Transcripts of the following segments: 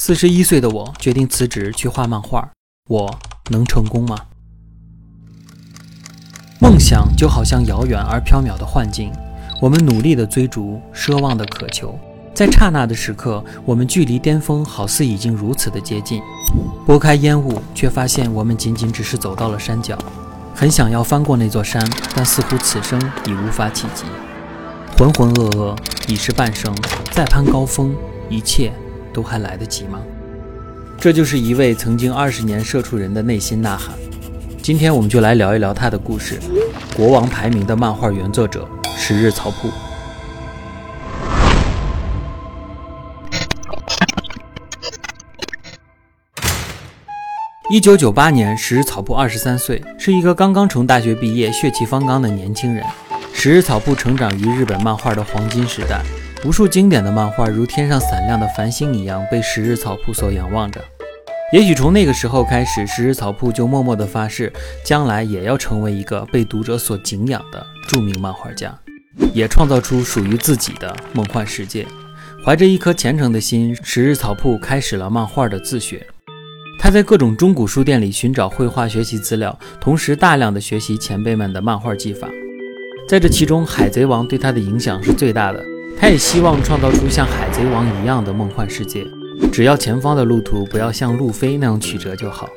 四十一岁的我决定辞职去画漫画，我能成功吗？梦想就好像遥远而缥缈的幻境，我们努力的追逐，奢望的渴求，在刹那的时刻，我们距离巅峰好似已经如此的接近。拨开烟雾，却发现我们仅仅只是走到了山脚，很想要翻过那座山，但似乎此生已无法企及。浑浑噩噩已是半生，再攀高峰，一切。都还来得及吗？这就是一位曾经二十年社畜人的内心呐喊。今天我们就来聊一聊他的故事。国王排名的漫画原作者十日草铺。一九九八年，十日草铺二十三岁，是一个刚刚从大学毕业、血气方刚的年轻人。十日草铺成长于日本漫画的黄金时代。无数经典的漫画如天上闪亮的繁星一样被十日草铺所仰望着。也许从那个时候开始，十日草铺就默默地发誓，将来也要成为一个被读者所敬仰的著名漫画家，也创造出属于自己的梦幻世界。怀着一颗虔诚的心，十日草铺开始了漫画的自学。他在各种中古书店里寻找绘画学习资料，同时大量的学习前辈们的漫画技法。在这其中，《海贼王》对他的影响是最大的。他也希望创造出像海贼王一样的梦幻世界，只要前方的路途不要像路飞那样曲折就好。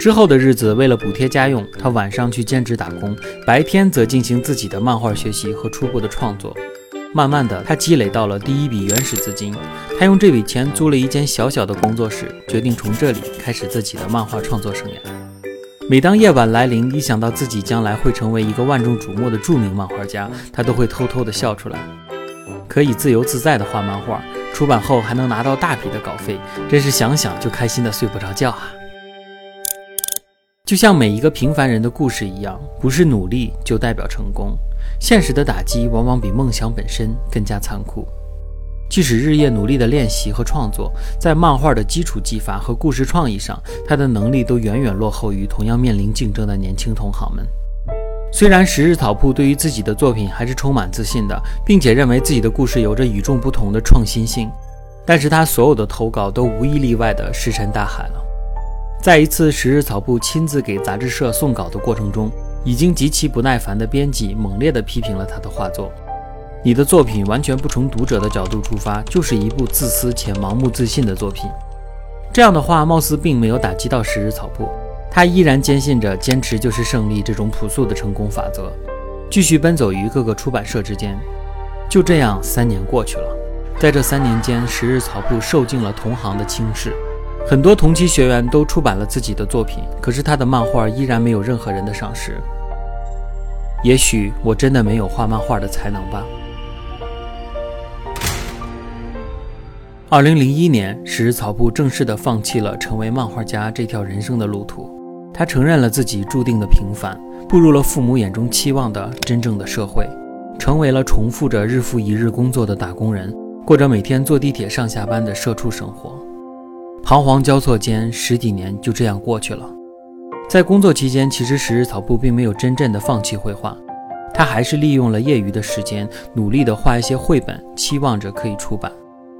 之后的日子，为了补贴家用，他晚上去兼职打工，白天则进行自己的漫画学习和初步的创作。慢慢的，他积累到了第一笔原始资金，他用这笔钱租了一间小小的工作室，决定从这里开始自己的漫画创作生涯。每当夜晚来临，一想到自己将来会成为一个万众瞩目的著名漫画家，他都会偷偷的笑出来。可以自由自在的画漫画，出版后还能拿到大笔的稿费，真是想想就开心的睡不着觉啊！就像每一个平凡人的故事一样，不是努力就代表成功，现实的打击往往比梦想本身更加残酷。即使日夜努力的练习和创作，在漫画的基础技法和故事创意上，他的能力都远远落后于同样面临竞争的年轻同行们。虽然十日草铺对于自己的作品还是充满自信的，并且认为自己的故事有着与众不同的创新性，但是他所有的投稿都无一例外的石沉大海了。在一次十日草铺亲自给杂志社送稿的过程中，已经极其不耐烦的编辑猛烈地批评了他的画作：“你的作品完全不从读者的角度出发，就是一部自私且盲目自信的作品。”这样的话貌似并没有打击到十日草铺。他依然坚信着“坚持就是胜利”这种朴素的成功法则，继续奔走于各个出版社之间。就这样，三年过去了。在这三年间，十日草铺受尽了同行的轻视，很多同期学员都出版了自己的作品，可是他的漫画依然没有任何人的赏识。也许我真的没有画漫画的才能吧。二零零一年，十日草铺正式的放弃了成为漫画家这条人生的路途。他承认了自己注定的平凡，步入了父母眼中期望的真正的社会，成为了重复着日复一日工作的打工人，过着每天坐地铁上下班的社畜生活。彷徨交错间，十几年就这样过去了。在工作期间，其实十日草布并没有真正的放弃绘画，他还是利用了业余的时间，努力的画一些绘本，期望着可以出版。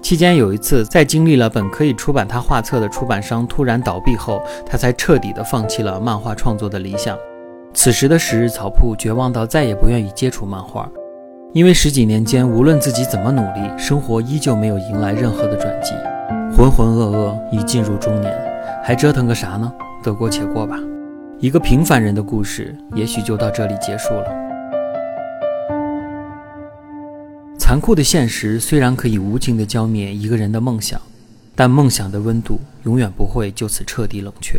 期间有一次，在经历了本可以出版他画册的出版商突然倒闭后，他才彻底的放弃了漫画创作的理想。此时的十日草铺绝望到再也不愿意接触漫画，因为十几年间，无论自己怎么努力，生活依旧没有迎来任何的转机。浑浑噩噩已进入中年，还折腾个啥呢？得过且过吧。一个平凡人的故事，也许就到这里结束了。残酷的现实虽然可以无情地浇灭一个人的梦想，但梦想的温度永远不会就此彻底冷却。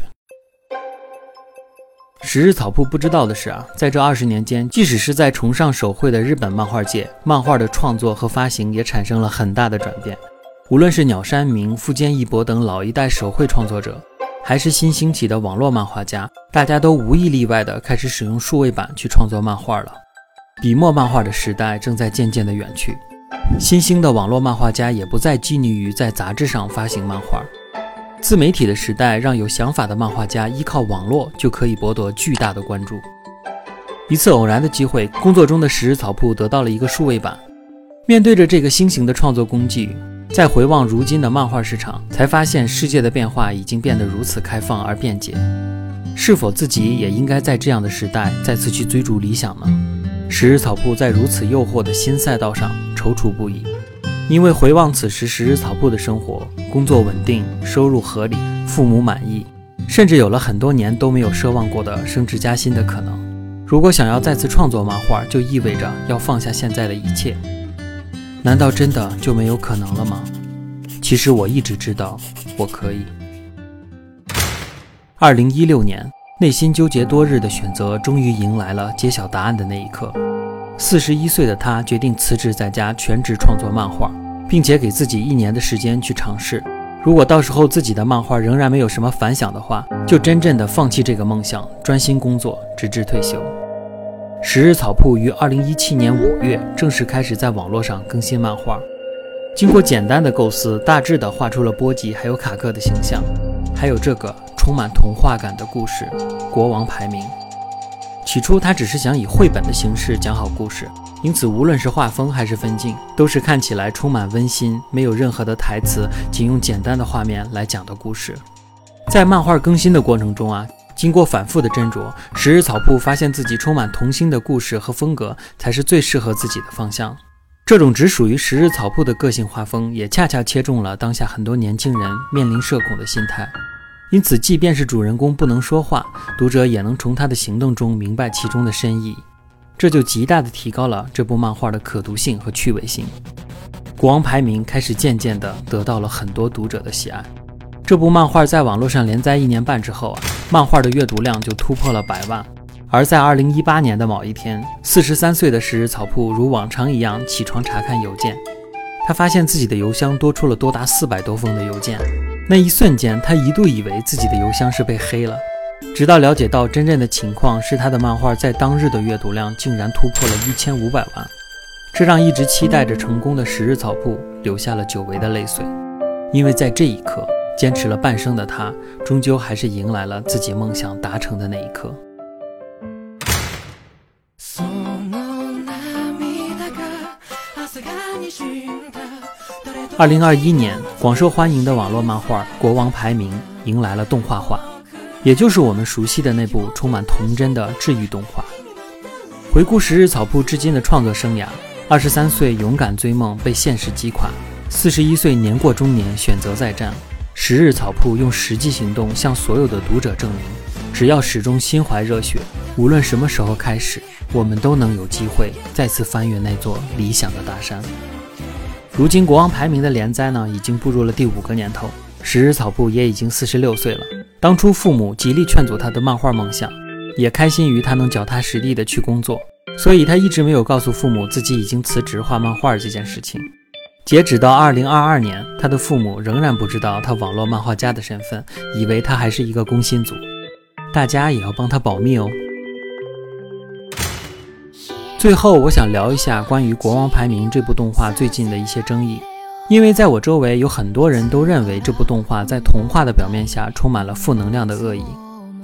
十日草铺不知道的是啊，在这二十年间，即使是在崇尚手绘的日本漫画界，漫画的创作和发行也产生了很大的转变。无论是鸟山明、富坚义博等老一代手绘创作者，还是新兴起的网络漫画家，大家都无一例外地开始使用数位板去创作漫画了。笔墨漫画的时代正在渐渐的远去，新兴的网络漫画家也不再拘泥于在杂志上发行漫画，自媒体的时代让有想法的漫画家依靠网络就可以博得巨大的关注。一次偶然的机会，工作中的十日草铺得到了一个数位板。面对着这个新型的创作工具，再回望如今的漫画市场，才发现世界的变化已经变得如此开放而便捷。是否自己也应该在这样的时代再次去追逐理想呢？十日草铺在如此诱惑的新赛道上踌躇不已，因为回望此时十日草铺的生活，工作稳定，收入合理，父母满意，甚至有了很多年都没有奢望过的升职加薪的可能。如果想要再次创作漫画，就意味着要放下现在的一切。难道真的就没有可能了吗？其实我一直知道，我可以。二零一六年，内心纠结多日的选择终于迎来了揭晓答案的那一刻。四十一岁的他决定辞职在家全职创作漫画，并且给自己一年的时间去尝试。如果到时候自己的漫画仍然没有什么反响的话，就真正的放弃这个梦想，专心工作，直至退休。十日草铺于二零一七年五月正式开始在网络上更新漫画。经过简单的构思，大致的画出了波吉还有卡克的形象，还有这个。充满童话感的故事《国王排名》。起初，他只是想以绘本的形式讲好故事，因此无论是画风还是分镜，都是看起来充满温馨，没有任何的台词，仅用简单的画面来讲的故事。在漫画更新的过程中啊，经过反复的斟酌，十日草铺发现自己充满童心的故事和风格才是最适合自己的方向。这种只属于十日草铺的个性画风，也恰恰切中了当下很多年轻人面临社恐的心态。因此，即便是主人公不能说话，读者也能从他的行动中明白其中的深意，这就极大的提高了这部漫画的可读性和趣味性。国王排名开始渐渐的得到了很多读者的喜爱。这部漫画在网络上连载一年半之后啊，漫画的阅读量就突破了百万。而在二零一八年的某一天，四十三岁的十日草铺如往常一样起床查看邮件，他发现自己的邮箱多出了多达四百多封的邮件。那一瞬间，他一度以为自己的邮箱是被黑了，直到了解到真正的情况是他的漫画在当日的阅读量竟然突破了一千五百万，这让一直期待着成功的十日草铺流下了久违的泪水，因为在这一刻，坚持了半生的他，终究还是迎来了自己梦想达成的那一刻。二零二一年，广受欢迎的网络漫画《国王排名》迎来了动画化，也就是我们熟悉的那部充满童真的治愈动画。回顾十日草铺至今的创作生涯，二十三岁勇敢追梦被现实击垮，四十一岁年过中年选择再战。十日草铺用实际行动向所有的读者证明，只要始终心怀热血，无论什么时候开始，我们都能有机会再次翻越那座理想的大山。如今，国王排名的连载呢，已经步入了第五个年头。十日草部也已经四十六岁了。当初父母极力劝阻他的漫画梦想，也开心于他能脚踏实地的去工作，所以他一直没有告诉父母自己已经辞职画漫画这件事情。截止到二零二二年，他的父母仍然不知道他网络漫画家的身份，以为他还是一个工薪族。大家也要帮他保密哦。最后，我想聊一下关于《国王排名》这部动画最近的一些争议，因为在我周围有很多人都认为这部动画在童话的表面下充满了负能量的恶意，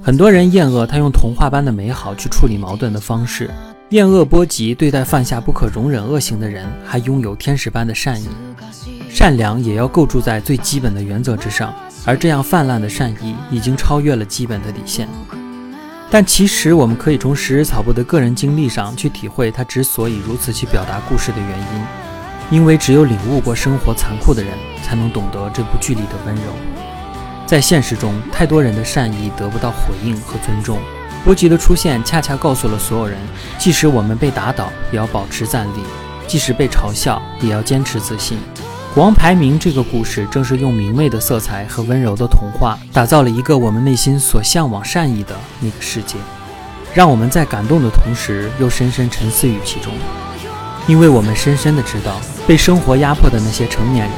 很多人厌恶他用童话般的美好去处理矛盾的方式，厌恶波吉对待犯下不可容忍恶行的人还拥有天使般的善意，善良也要构筑在最基本的原则之上，而这样泛滥的善意已经超越了基本的底线。但其实，我们可以从石日草布的个人经历上去体会他之所以如此去表达故事的原因，因为只有领悟过生活残酷的人，才能懂得这部剧里的温柔。在现实中，太多人的善意得不到回应和尊重。波吉的出现，恰恰告诉了所有人：即使我们被打倒，也要保持站立；即使被嘲笑，也要坚持自信。王排名这个故事，正是用明媚的色彩和温柔的童话，打造了一个我们内心所向往善意的那个世界，让我们在感动的同时，又深深沉思于其中。因为我们深深的知道，被生活压迫的那些成年人，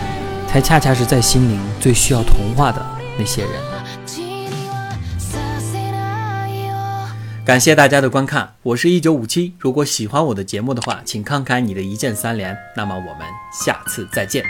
才恰恰是在心灵最需要童话的那些人。感谢大家的观看，我是一九五七。如果喜欢我的节目的话，请看看你的一键三连。那么我们下次再见。